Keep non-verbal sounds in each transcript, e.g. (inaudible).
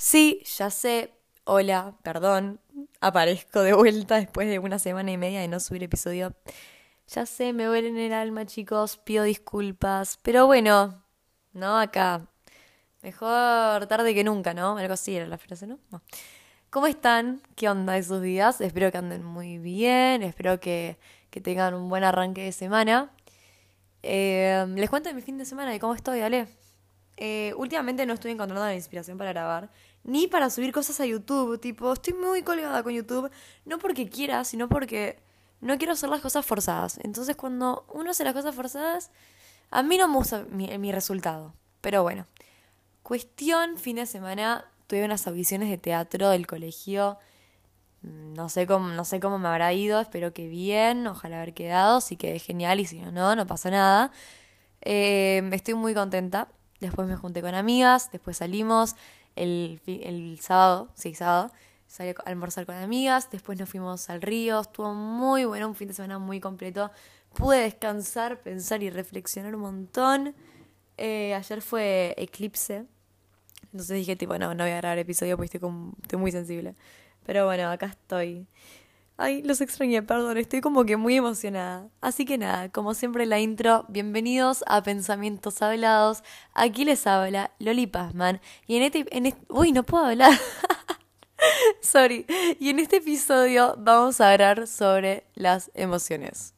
Sí, ya sé. Hola, perdón. Aparezco de vuelta después de una semana y media de no subir episodio. Ya sé, me duele en el alma, chicos. Pido disculpas. Pero bueno, ¿no? Acá. Mejor tarde que nunca, ¿no? Algo así era la frase, ¿no? ¿Cómo están? ¿Qué onda esos días? Espero que anden muy bien. Espero que, que tengan un buen arranque de semana. Eh, les cuento de mi fin de semana y cómo estoy, dale. Eh, últimamente no estoy encontrando la inspiración para grabar, ni para subir cosas a YouTube. Tipo, estoy muy colgada con YouTube, no porque quiera, sino porque no quiero hacer las cosas forzadas. Entonces, cuando uno hace las cosas forzadas, a mí no me gusta mi, resultado. Pero bueno, cuestión, fin de semana, tuve unas audiciones de teatro del colegio. No sé cómo, no sé cómo me habrá ido, espero que bien, ojalá haber quedado, si quedé genial y si no, no, no pasa nada. Eh, estoy muy contenta. Después me junté con amigas, después salimos el, el sábado, sí, sábado, salí a almorzar con amigas, después nos fuimos al río, estuvo muy bueno, un fin de semana muy completo. Pude descansar, pensar y reflexionar un montón. Eh, ayer fue eclipse, entonces dije tipo, no, no voy a grabar episodio porque estoy, estoy muy sensible. Pero bueno, acá estoy. Ay, los extrañé, perdón, estoy como que muy emocionada. Así que nada, como siempre la intro, bienvenidos a Pensamientos Hablados. Aquí les habla Loli Pazman. Y en este, en este... Uy, no puedo hablar. (laughs) Sorry. Y en este episodio vamos a hablar sobre las emociones.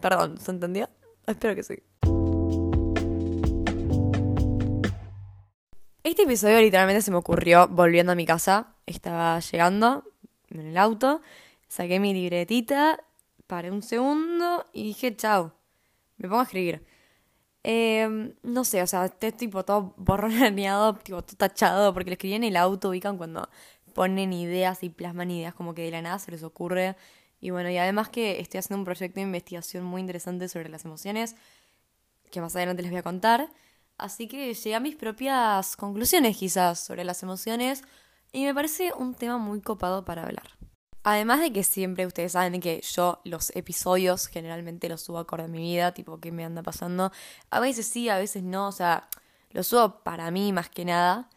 Perdón, ¿se entendió? Espero que sí. Este episodio literalmente se me ocurrió volviendo a mi casa. Estaba llegando en el auto Saqué mi libretita, paré un segundo y dije, chao, me pongo a escribir. Eh, no sé, o sea, este tipo todo borroneado, (laughs) tipo todo tachado, porque lo escribí en el auto, ubican cuando ponen ideas y plasman ideas como que de la nada se les ocurre. Y bueno, y además que estoy haciendo un proyecto de investigación muy interesante sobre las emociones, que más adelante les voy a contar. Así que llegué a mis propias conclusiones quizás sobre las emociones y me parece un tema muy copado para hablar. Además de que siempre ustedes saben que yo los episodios generalmente los subo acorde a mi vida, tipo qué me anda pasando. A veces sí, a veces no, o sea, los subo para mí más que nada.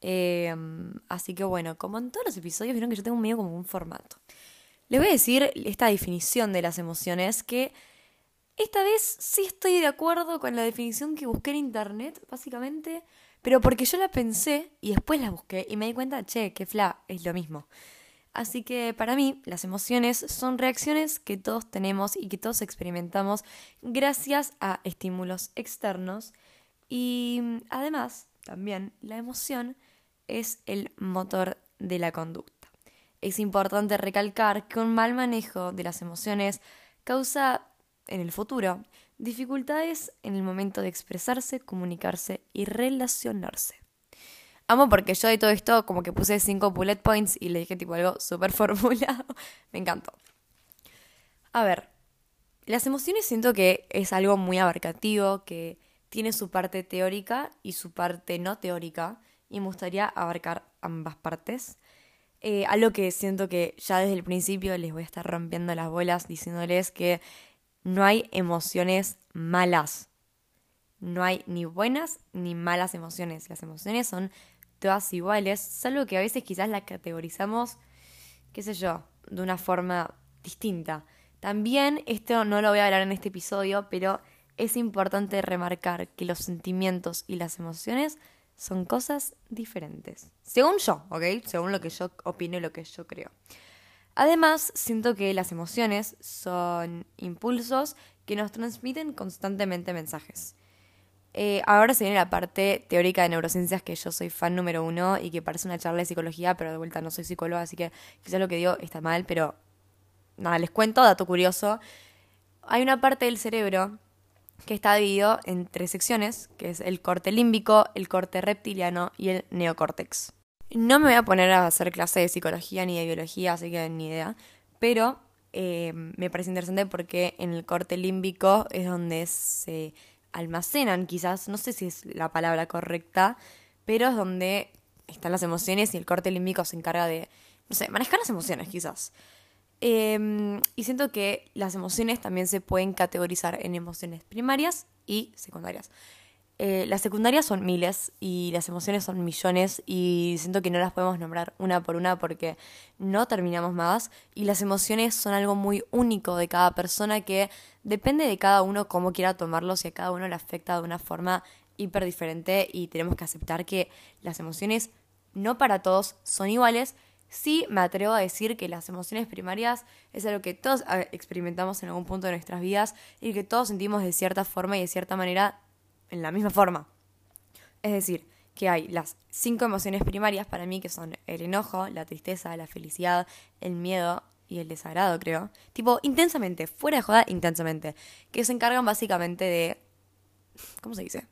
Em, así que bueno, como en todos los episodios, vieron que yo tengo medio como un formato. Les voy a decir esta definición de las emociones que esta vez sí estoy de acuerdo con la definición que busqué en internet, básicamente, pero porque yo la pensé y después la busqué y me di cuenta, che, que fla, es lo mismo. Así que para mí las emociones son reacciones que todos tenemos y que todos experimentamos gracias a estímulos externos y además también la emoción es el motor de la conducta. Es importante recalcar que un mal manejo de las emociones causa en el futuro dificultades en el momento de expresarse, comunicarse y relacionarse. Amo porque yo de todo esto como que puse cinco bullet points y le dije tipo algo súper (laughs) formulado. Me encantó. A ver, las emociones siento que es algo muy abarcativo, que tiene su parte teórica y su parte no teórica, y me gustaría abarcar ambas partes. Eh, algo que siento que ya desde el principio les voy a estar rompiendo las bolas diciéndoles que no hay emociones malas. No hay ni buenas ni malas emociones. Las emociones son todas iguales, salvo que a veces quizás las categorizamos, qué sé yo, de una forma distinta. También, esto no lo voy a hablar en este episodio, pero es importante remarcar que los sentimientos y las emociones son cosas diferentes. Según yo, ¿ok? Según lo que yo opino y lo que yo creo. Además, siento que las emociones son impulsos que nos transmiten constantemente mensajes. Eh, ahora se viene la parte teórica de neurociencias que yo soy fan número uno y que parece una charla de psicología, pero de vuelta no soy psicóloga, así que quizás lo que digo está mal, pero nada, les cuento, dato curioso. Hay una parte del cerebro que está dividido en tres secciones, que es el corte límbico, el corte reptiliano y el neocórtex. No me voy a poner a hacer clase de psicología ni de biología, así que ni idea, pero eh, me parece interesante porque en el corte límbico es donde se almacenan, quizás, no sé si es la palabra correcta, pero es donde están las emociones y el corte límbico se encarga de, no sé, manejar las emociones quizás. Em, y siento que las emociones también se pueden categorizar en emociones primarias y secundarias. Eh, las secundarias son miles y las emociones son millones y siento que no las podemos nombrar una por una porque no terminamos más y las emociones son algo muy único de cada persona que depende de cada uno cómo quiera tomarlos y a cada uno le afecta de una forma hiper diferente y tenemos que aceptar que las emociones no para todos son iguales. Sí me atrevo a decir que las emociones primarias es algo que todos ah, experimentamos en algún punto de nuestras vidas y que todos sentimos de cierta forma y de cierta manera en la misma forma. Es decir, que hay las cinco emociones primarias para mí que son el enojo, la tristeza, la felicidad, el miedo y el desagrado, creo. Tipo, intensamente, fuera de joda, intensamente. Que se encargan básicamente de... ¿Cómo se dice?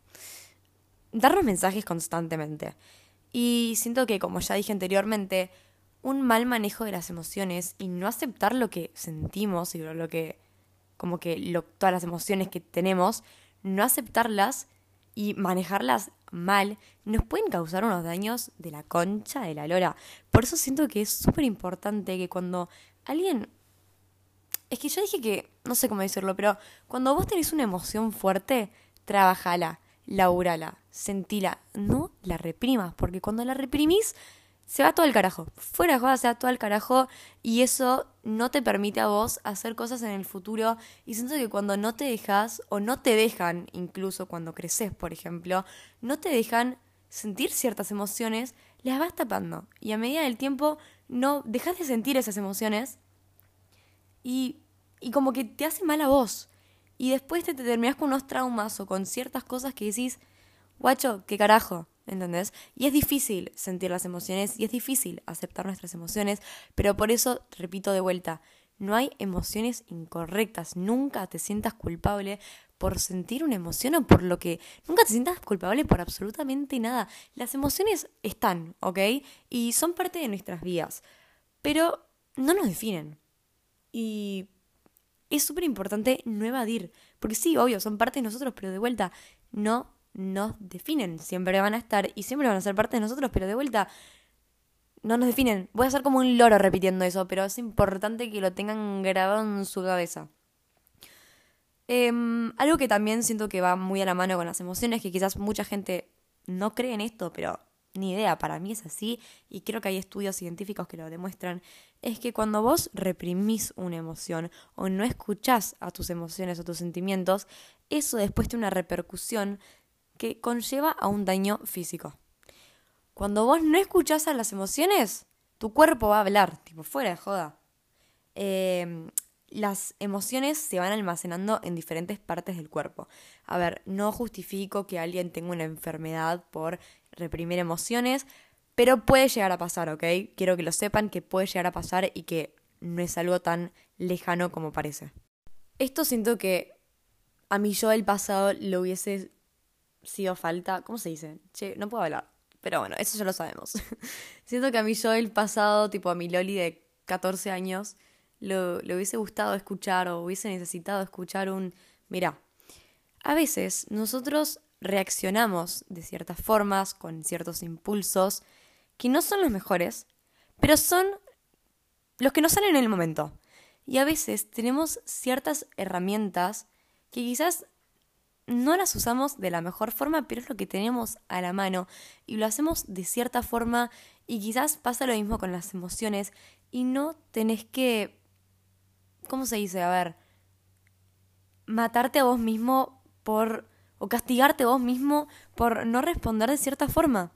Darnos mensajes constantemente. Y siento que, como ya dije anteriormente, un mal manejo de las emociones y no aceptar lo que sentimos y lo que... como que todas las emociones que tenemos no aceptarlas y manejarlas mal nos pueden causar unos daños de la concha de la lora. Por eso siento que es súper importante que cuando alguien... Es que yo dije que, no sé cómo decirlo, pero cuando vos tenés una emoción fuerte, trabajala, laurala, sentila, no la reprimas, porque cuando la reprimís se va todo el carajo. Fuera de joda se va todo el carajo y eso no te permite a vos hacer cosas en el futuro. Y siento que cuando no te dejas, o no te dejan, incluso cuando creces, por ejemplo, no te dejan sentir ciertas emociones, las vas tapando. Y a medida del tiempo no dejas de sentir esas emociones y, y como que te hace mal a vos. Y después te, te terminás con unos traumas o con ciertas cosas que decís, guacho, qué carajo ¿entendés? Y es difícil sentir las emociones y es difícil aceptar nuestras emociones, pero por eso, repito de vuelta, no hay emociones incorrectas, nunca te sientas culpable por sentir una emoción o por lo que... Nunca te sientas culpable por absolutamente nada. Las emociones están, ¿ok? Y son parte de nuestras vidas, pero no nos definen. Y es súper importante no evadir, porque sí, obvio, son parte de nosotros, pero de vuelta, no nos definen. Siempre van a estar y siempre van a ser parte de nosotros, pero de vuelta no nos definen. Voy a ser como un loro repitiendo eso, pero es importante que lo tengan grabado en su cabeza. Em, algo que también siento que va muy a la mano con las emociones, que quizás mucha gente no cree en esto, pero ni idea, para mí es así, y creo que hay estudios científicos que lo demuestran, es que cuando vos reprimís una emoción o no escuchás a tus emociones o tus sentimientos, eso después tiene una repercusión que conlleva a un daño físico. Cuando vos no escuchás a las emociones, tu cuerpo va a hablar, tipo fuera de joda. Em, las emociones se van almacenando en diferentes partes del cuerpo. A ver, no justifico que alguien tenga una enfermedad por reprimir emociones, pero puede llegar a pasar, ¿ok? Quiero que lo sepan que puede llegar a pasar y que no es algo tan lejano como parece. Esto siento que a mí yo del pasado lo hubiese o falta. ¿Cómo se dice? Che, no puedo hablar. Pero bueno, eso ya lo sabemos. (laughs) Siento que a mí yo el pasado, tipo a mi Loli de 14 años, lo, le hubiese gustado escuchar o hubiese necesitado escuchar un, mira, a veces nosotros reaccionamos de ciertas formas, con ciertos impulsos, que no son los mejores, pero son los que nos salen en el momento. Y a veces tenemos ciertas herramientas que quizás no las usamos de la mejor forma, pero es lo que tenemos a la mano y lo hacemos de cierta forma y quizás pasa lo mismo con las emociones y no tenés que, ¿cómo se dice? A ver, matarte a vos mismo por, o castigarte a vos mismo por no responder de cierta forma,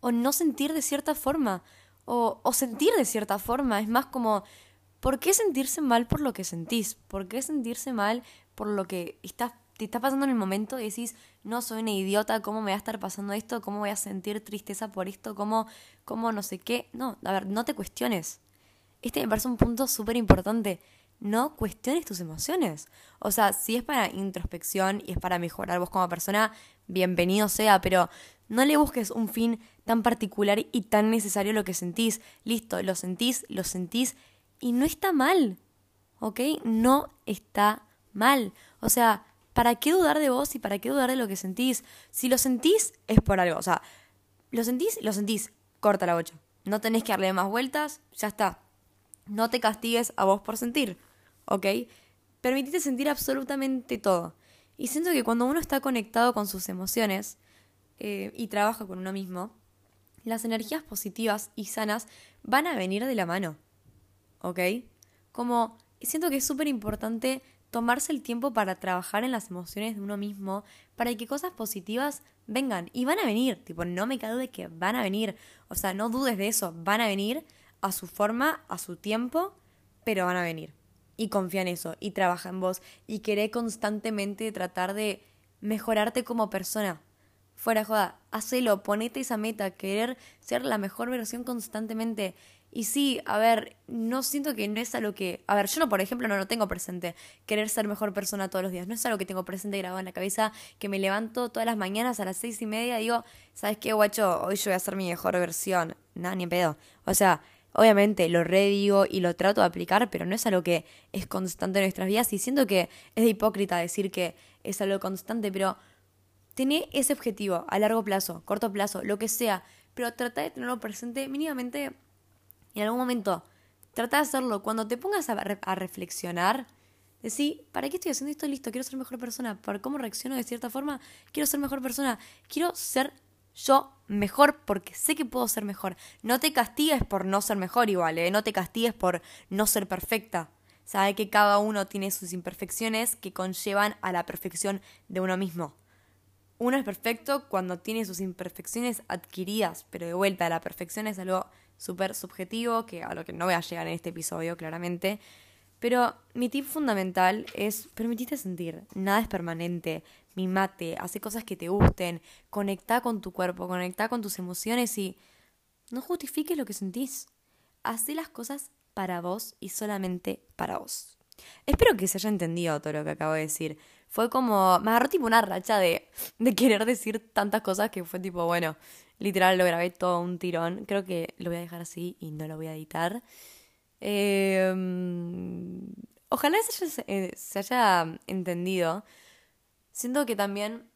o no sentir de cierta forma, o, o sentir de cierta forma, es más como... ¿Por qué sentirse mal por lo que sentís? ¿Por qué sentirse mal por lo que estás te está pasando en el momento y decís, no, soy una idiota, ¿cómo me va a estar pasando esto? ¿Cómo voy a sentir tristeza por esto? ¿Cómo, cómo no sé qué? No, a ver, no te cuestiones. Este me parece un punto súper importante. No cuestiones tus emociones. O sea, si es para introspección y es para mejorar vos como persona, bienvenido sea, pero no le busques un fin tan particular y tan necesario lo que sentís. Listo, lo sentís, lo sentís y no está mal. ¿Ok? No está mal. O sea, ¿para qué dudar de vos y para qué dudar de lo que sentís? Si lo sentís, es por algo. O sea, lo sentís, lo sentís. Corta la bocha. No tenés que darle más vueltas, ya está. No te castigues a vos por sentir, ¿ok? Permitite sentir absolutamente todo. Y siento que cuando uno está conectado con sus emociones eh, y trabaja con uno mismo, las energías positivas y sanas van a venir de la mano. ¿Ok? Como siento que es súper importante tomarse el tiempo para trabajar en las emociones de uno mismo, para que cosas positivas vengan. Y van a venir, tipo, no me cago de que van a venir. O sea, no dudes de eso, van a venir a su forma, a su tiempo, pero van a venir. Y confía en eso, y trabaja en vos, y queré constantemente tratar de mejorarte como persona. Fuera joda, hacelo, ponete esa meta, querer ser la mejor versión constantemente. Y sí, a ver, no siento que no es algo que. A ver, yo no, por ejemplo, no lo tengo presente. Querer ser mejor persona todos los días. No es algo que tengo presente grabado en la cabeza, que me levanto todas las mañanas a las seis y media y digo, ¿sabes qué, guacho? Hoy yo voy a ser mi mejor versión. Nada, ni en pedo. O sea, obviamente lo redigo y lo trato de aplicar, pero no es algo que es constante en nuestras vidas. Y siento que es de hipócrita decir que es algo constante, pero Tené ese objetivo a largo plazo, corto plazo, lo que sea, pero trata de tenerlo presente mínimamente en algún momento. Trata de hacerlo. Cuando te pongas a, a reflexionar, decir, ¿para qué estoy haciendo esto? Listo, quiero ser mejor persona. ¿Por cómo reacciono de cierta forma? Quiero ser mejor persona. Quiero ser yo mejor porque sé que puedo ser mejor. No te castigues por no ser mejor igual, ¿eh? No te castigues por no ser perfecta. Sabe que cada uno tiene sus imperfecciones que conllevan a la perfección de uno mismo uno es perfecto cuando tiene sus imperfecciones adquiridas, pero de vuelta, la perfección es algo súper subjetivo, que a lo que no voy a llegar en este episodio, claramente. Pero mi tip fundamental es permitirte sentir, nada es permanente, mimate, hace cosas que te gusten, conecta con tu cuerpo, conecta con tus emociones y no justifiques lo que sentís. Haz las cosas para vos y solamente para vos. Espero que se haya entendido todo lo que acabo de decir fue como, me agarró tipo una racha de, de querer decir tantas cosas que fue tipo, bueno, literal lo grabé todo un tirón. Creo que lo voy a dejar así y no lo voy a editar. Em, ojalá se eh, se haya entendido. Siento que también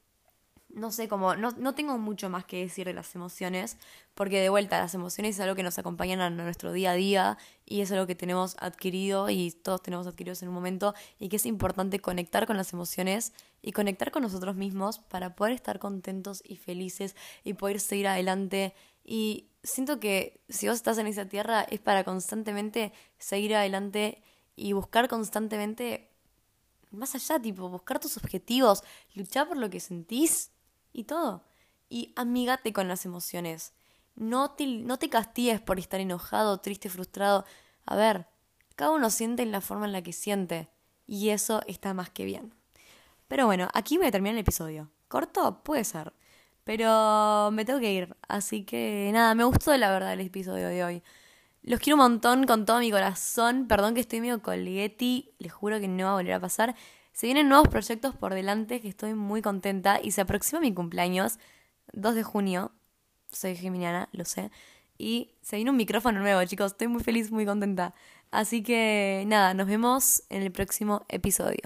no sé, como no, no tengo mucho más que decir de las emociones, porque de vuelta las emociones es algo que nos acompañan a nuestro día a día y es algo que tenemos adquirido y todos tenemos adquiridos en un momento y que es importante conectar con las emociones y conectar con nosotros mismos para poder estar contentos y felices y poder seguir adelante y siento que si vos estás en esa tierra es para constantemente seguir adelante y buscar constantemente más allá, tipo, buscar tus objetivos, luchar por lo que sentís y todo. Y amígate con las emociones. No te, no te castigues por estar enojado, triste, frustrado. A ver, cada uno siente en la forma en la que siente. Y eso está más que bien. Pero bueno, aquí voy a terminar el episodio. ¿Corto? Puede ser. Pero me tengo que ir. Así que nada, me gustó la verdad el episodio de hoy. Los quiero un montón con todo mi corazón. Perdón que estoy medio colgueti. Les juro que no va a volver a pasar. Se vienen nuevos proyectos por delante que estoy muy contenta y se aproxima mi cumpleaños, 2 de junio. Soy geminiana, lo sé. Y se viene un micrófono nuevo, chicos. Estoy muy feliz, muy contenta. Así que nada, nos vemos en el próximo episodio.